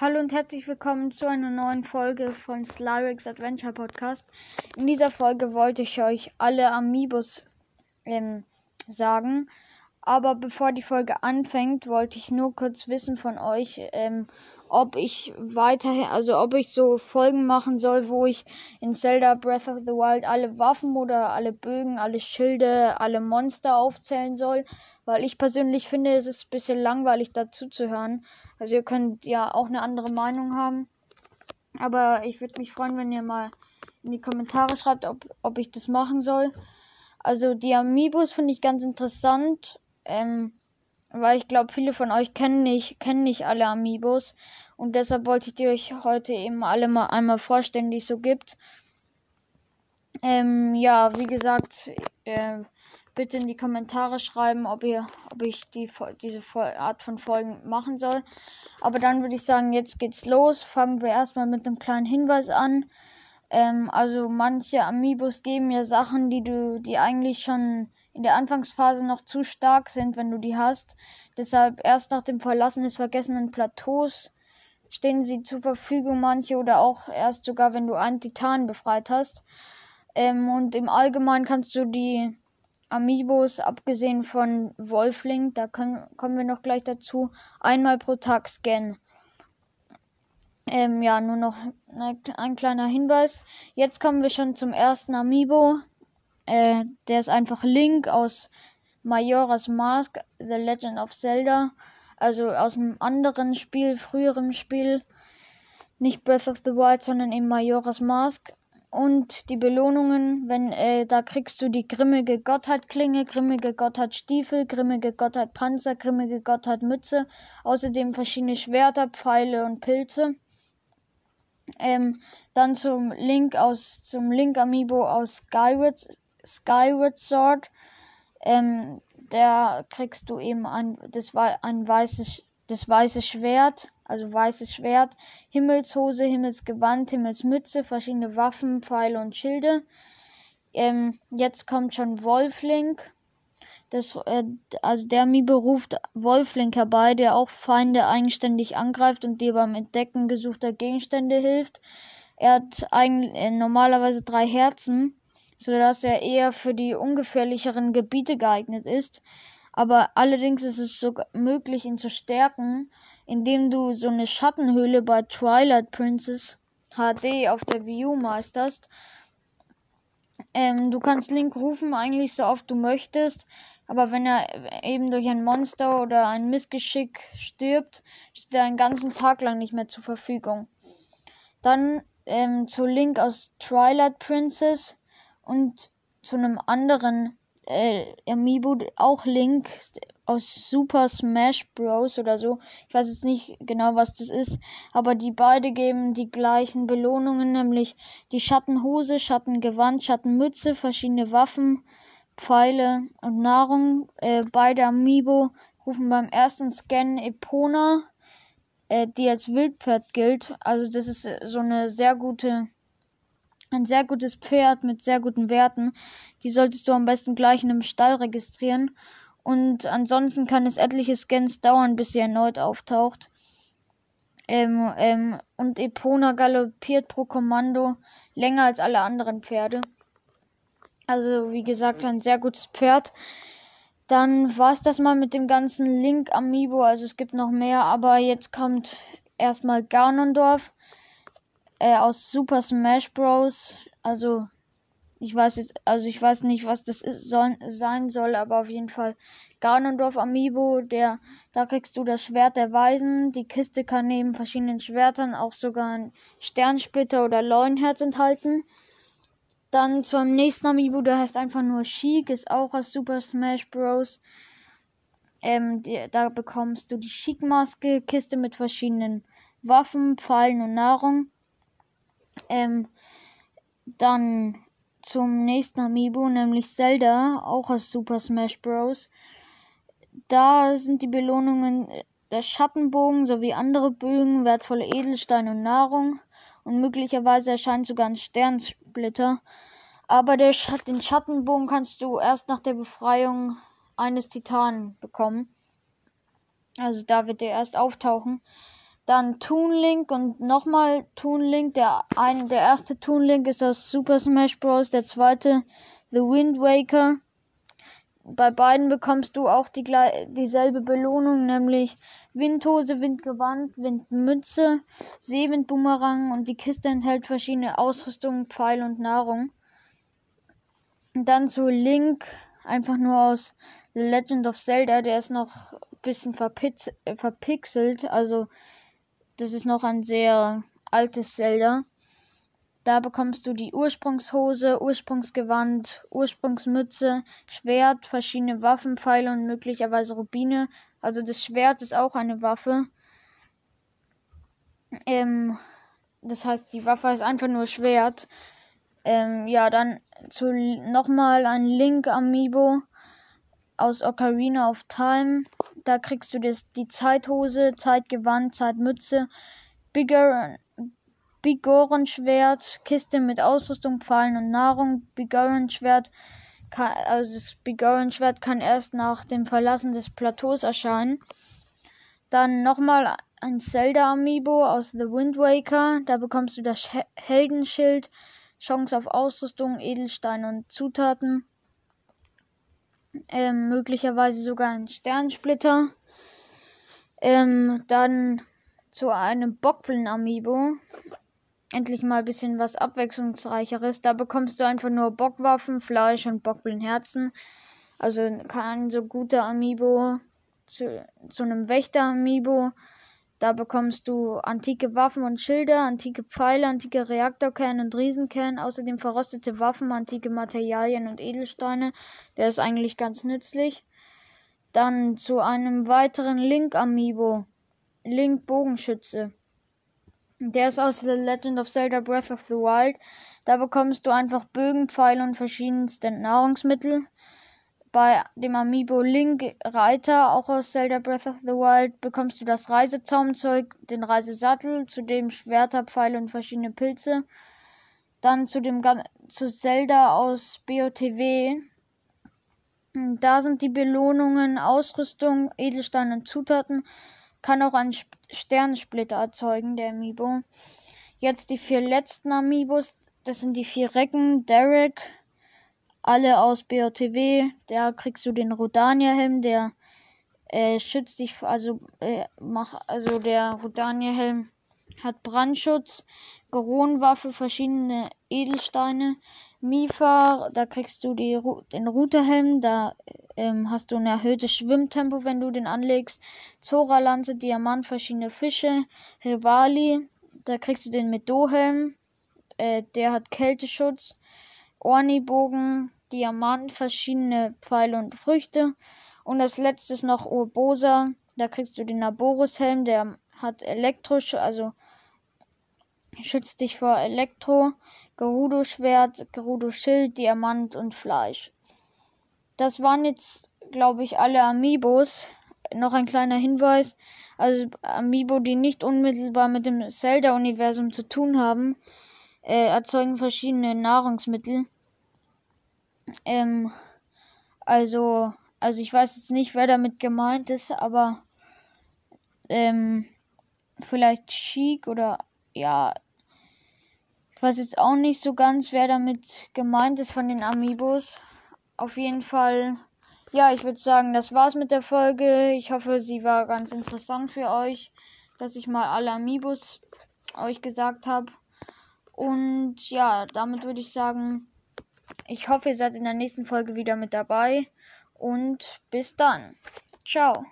Hallo und herzlich willkommen zu einer neuen Folge von Slyrix Adventure Podcast. In dieser Folge wollte ich euch alle Amiibos ähm, sagen. Aber bevor die Folge anfängt, wollte ich nur kurz wissen von euch, ähm, ob ich weiterhin, also ob ich so Folgen machen soll, wo ich in Zelda Breath of the Wild alle Waffen oder alle Bögen, alle Schilde, alle Monster aufzählen soll. Weil ich persönlich finde, es ist ein bisschen langweilig dazu zu hören. Also ihr könnt ja auch eine andere Meinung haben. Aber ich würde mich freuen, wenn ihr mal in die Kommentare schreibt, ob, ob ich das machen soll. Also die Amiibos finde ich ganz interessant. Ähm, weil ich glaube, viele von euch kennen nicht, kennen nicht alle Amiibos. Und deshalb wollte ich die euch heute eben alle mal einmal vorstellen, die es so gibt. Ähm, ja, wie gesagt, äh, bitte in die Kommentare schreiben, ob ihr, ob ich die, diese Art von Folgen machen soll. Aber dann würde ich sagen, jetzt geht's los. Fangen wir erstmal mit einem kleinen Hinweis an. Ähm, also manche Amiibos geben ja Sachen, die du, die eigentlich schon in der Anfangsphase noch zu stark sind, wenn du die hast. Deshalb erst nach dem Verlassen des vergessenen Plateaus stehen sie zur Verfügung, manche oder auch erst sogar, wenn du einen Titan befreit hast. Ähm, und im Allgemeinen kannst du die Amiibos, abgesehen von Wolfling, da können, kommen wir noch gleich dazu, einmal pro Tag scannen. Ähm, ja, nur noch ne, ein kleiner Hinweis. Jetzt kommen wir schon zum ersten Amiibo. Äh, der ist einfach Link aus Majora's Mask, The Legend of Zelda. Also aus einem anderen Spiel, früherem Spiel. Nicht Breath of the Wild, sondern eben Majora's Mask. Und die Belohnungen, wenn, äh, da kriegst du die grimmige Gotthardklinge, grimmige Gotthardstiefel, grimmige Gotthardpanzer, grimmige Gotthardmütze, außerdem verschiedene Schwerter, Pfeile und Pilze. Ähm, dann zum Link aus, zum Link Amiibo aus Skyward, Skyward Sword. Ähm, da kriegst du eben ein, das war ein weißes, das weiße Schwert also weißes Schwert, Himmelshose, Himmelsgewand, Himmelsmütze, verschiedene Waffen, Pfeile und Schilde. Ähm, jetzt kommt schon Wolflink. Das, äh, also der Mi beruft Wolflink herbei, der auch Feinde eigenständig angreift und dir beim Entdecken gesuchter Gegenstände hilft. Er hat eigentlich äh, normalerweise drei Herzen, sodass er eher für die ungefährlicheren Gebiete geeignet ist. Aber allerdings ist es sogar möglich, ihn zu stärken, indem du so eine Schattenhöhle bei Twilight Princess HD auf der U meisterst. Ähm, du kannst Link rufen, eigentlich so oft du möchtest, aber wenn er eben durch ein Monster oder ein Missgeschick stirbt, steht er einen ganzen Tag lang nicht mehr zur Verfügung. Dann ähm, zu Link aus Twilight Princess und zu einem anderen äh, Amiibo, auch Link aus Super Smash Bros. oder so. Ich weiß jetzt nicht genau, was das ist, aber die beide geben die gleichen Belohnungen, nämlich die Schattenhose, Schattengewand, Schattenmütze, verschiedene Waffen, Pfeile und Nahrung. Äh, beide Amiibo rufen beim ersten Scan Epona, äh, die als Wildpferd gilt. Also das ist so eine sehr gute ein sehr gutes Pferd mit sehr guten Werten. Die solltest du am besten gleich in einem Stall registrieren. Und ansonsten kann es etliche Scans dauern, bis sie erneut auftaucht. Ähm, ähm, und Epona galoppiert pro Kommando länger als alle anderen Pferde. Also, wie gesagt, ein sehr gutes Pferd. Dann war es das mal mit dem ganzen Link Amiibo. Also, es gibt noch mehr, aber jetzt kommt erstmal Ganondorf äh, aus Super Smash Bros. Also ich weiß jetzt, also ich weiß nicht, was das ist, soll, sein soll, aber auf jeden Fall Ganondorf Amiibo, der, da kriegst du das Schwert der Weisen. Die Kiste kann neben verschiedenen Schwertern auch sogar ein Sternsplitter oder Leuenherz enthalten. Dann zum nächsten Amiibo, der heißt einfach nur Chic, ist auch aus Super Smash Bros. Ähm, die, da bekommst du die Chic-Maske, Kiste mit verschiedenen Waffen, Pfeilen und Nahrung. Ähm, dann zum nächsten Amiibo, nämlich Zelda, auch aus Super Smash Bros. Da sind die Belohnungen der Schattenbogen sowie andere Bögen, wertvolle Edelsteine und Nahrung. Und möglicherweise erscheint sogar ein Sternsplitter. Aber den Schattenbogen kannst du erst nach der Befreiung eines Titanen bekommen. Also da wird er erst auftauchen. Dann Toon Link und nochmal Toon Link. Der, ein, der erste Toon Link ist aus Super Smash Bros. Der zweite The Wind Waker. Bei beiden bekommst du auch die, dieselbe Belohnung, nämlich Windhose, Windgewand, Windmütze, Seewindboomerang und die Kiste enthält verschiedene Ausrüstungen, Pfeil und Nahrung. Und dann zu Link, einfach nur aus The Legend of Zelda, der ist noch ein bisschen äh, verpixelt, also das ist noch ein sehr altes Zelda. Da bekommst du die Ursprungshose, Ursprungsgewand, Ursprungsmütze, Schwert, verschiedene Waffen, Pfeile und möglicherweise Rubine. Also das Schwert ist auch eine Waffe. Ähm, das heißt, die Waffe ist einfach nur Schwert. Ähm, ja, dann zu nochmal ein Link Amiibo aus Ocarina of Time. Da kriegst du das, die Zeithose, Zeitgewand, Zeitmütze, Bigorenschwert, Kiste mit Ausrüstung, Pfeilen und Nahrung. Bigorenschwert kann, also das Bigorenschwert kann erst nach dem Verlassen des Plateaus erscheinen. Dann nochmal ein Zelda Amiibo aus The Wind Waker. Da bekommst du das Heldenschild, Chance auf Ausrüstung, Edelsteine und Zutaten ähm, möglicherweise sogar ein Sternsplitter. Ähm, dann zu einem Bockblin Amiibo. Endlich mal ein bisschen was abwechslungsreicheres. Da bekommst du einfach nur Bockwaffen, Fleisch und Bockblin Herzen. Also kein so guter Amiibo zu, zu einem Wächter Amiibo. Da bekommst du antike Waffen und Schilder, antike Pfeile, antike Reaktorkerne und Riesenkerne, außerdem verrostete Waffen, antike Materialien und Edelsteine. Der ist eigentlich ganz nützlich. Dann zu einem weiteren Link Amiibo. Link Bogenschütze. Der ist aus The Legend of Zelda Breath of the Wild. Da bekommst du einfach Bögen, Pfeile und verschiedenste Nahrungsmittel bei dem Amiibo Link Reiter, auch aus Zelda Breath of the Wild, bekommst du das Reisezaumzeug, den Reisesattel, zudem Schwerter, Pfeile und verschiedene Pilze. Dann zu dem zu Zelda aus BOTW. Da sind die Belohnungen Ausrüstung, Edelsteine und Zutaten. Kann auch einen Sternensplitter erzeugen, der Amiibo. Jetzt die vier letzten Amiibos. Das sind die vier Recken, Derek, alle aus BOTW. Da kriegst du den Rodania-Helm, der äh, schützt dich, also, äh, mach, also der Rodania-Helm hat Brandschutz, Goronwaffe, verschiedene Edelsteine. Mifa, da kriegst du die, den Routerhelm, da ähm, hast du ein erhöhtes Schwimmtempo, wenn du den anlegst. Zora-Lanze, Diamant, verschiedene Fische. Rivali, da kriegst du den Medo-Helm, äh, der hat Kälteschutz. Ornibogen, Diamant, verschiedene Pfeile und Früchte. Und das letzte ist noch Urbosa. Da kriegst du den Naborus-Helm, der hat Elektro, also schützt dich vor Elektro, Gerudo-Schwert, Gerudo-Schild, Diamant und Fleisch. Das waren jetzt, glaube ich, alle Amiibos. Noch ein kleiner Hinweis. Also Amiibo, die nicht unmittelbar mit dem Zelda-Universum zu tun haben, äh, erzeugen verschiedene Nahrungsmittel. Ähm, also, also ich weiß jetzt nicht, wer damit gemeint ist, aber ähm, vielleicht Chic oder ja, ich weiß jetzt auch nicht so ganz, wer damit gemeint ist von den Amiibos. Auf jeden Fall, ja, ich würde sagen, das war's mit der Folge. Ich hoffe, sie war ganz interessant für euch, dass ich mal alle Amiibos euch gesagt habe. Und ja, damit würde ich sagen, ich hoffe, ihr seid in der nächsten Folge wieder mit dabei. Und bis dann. Ciao.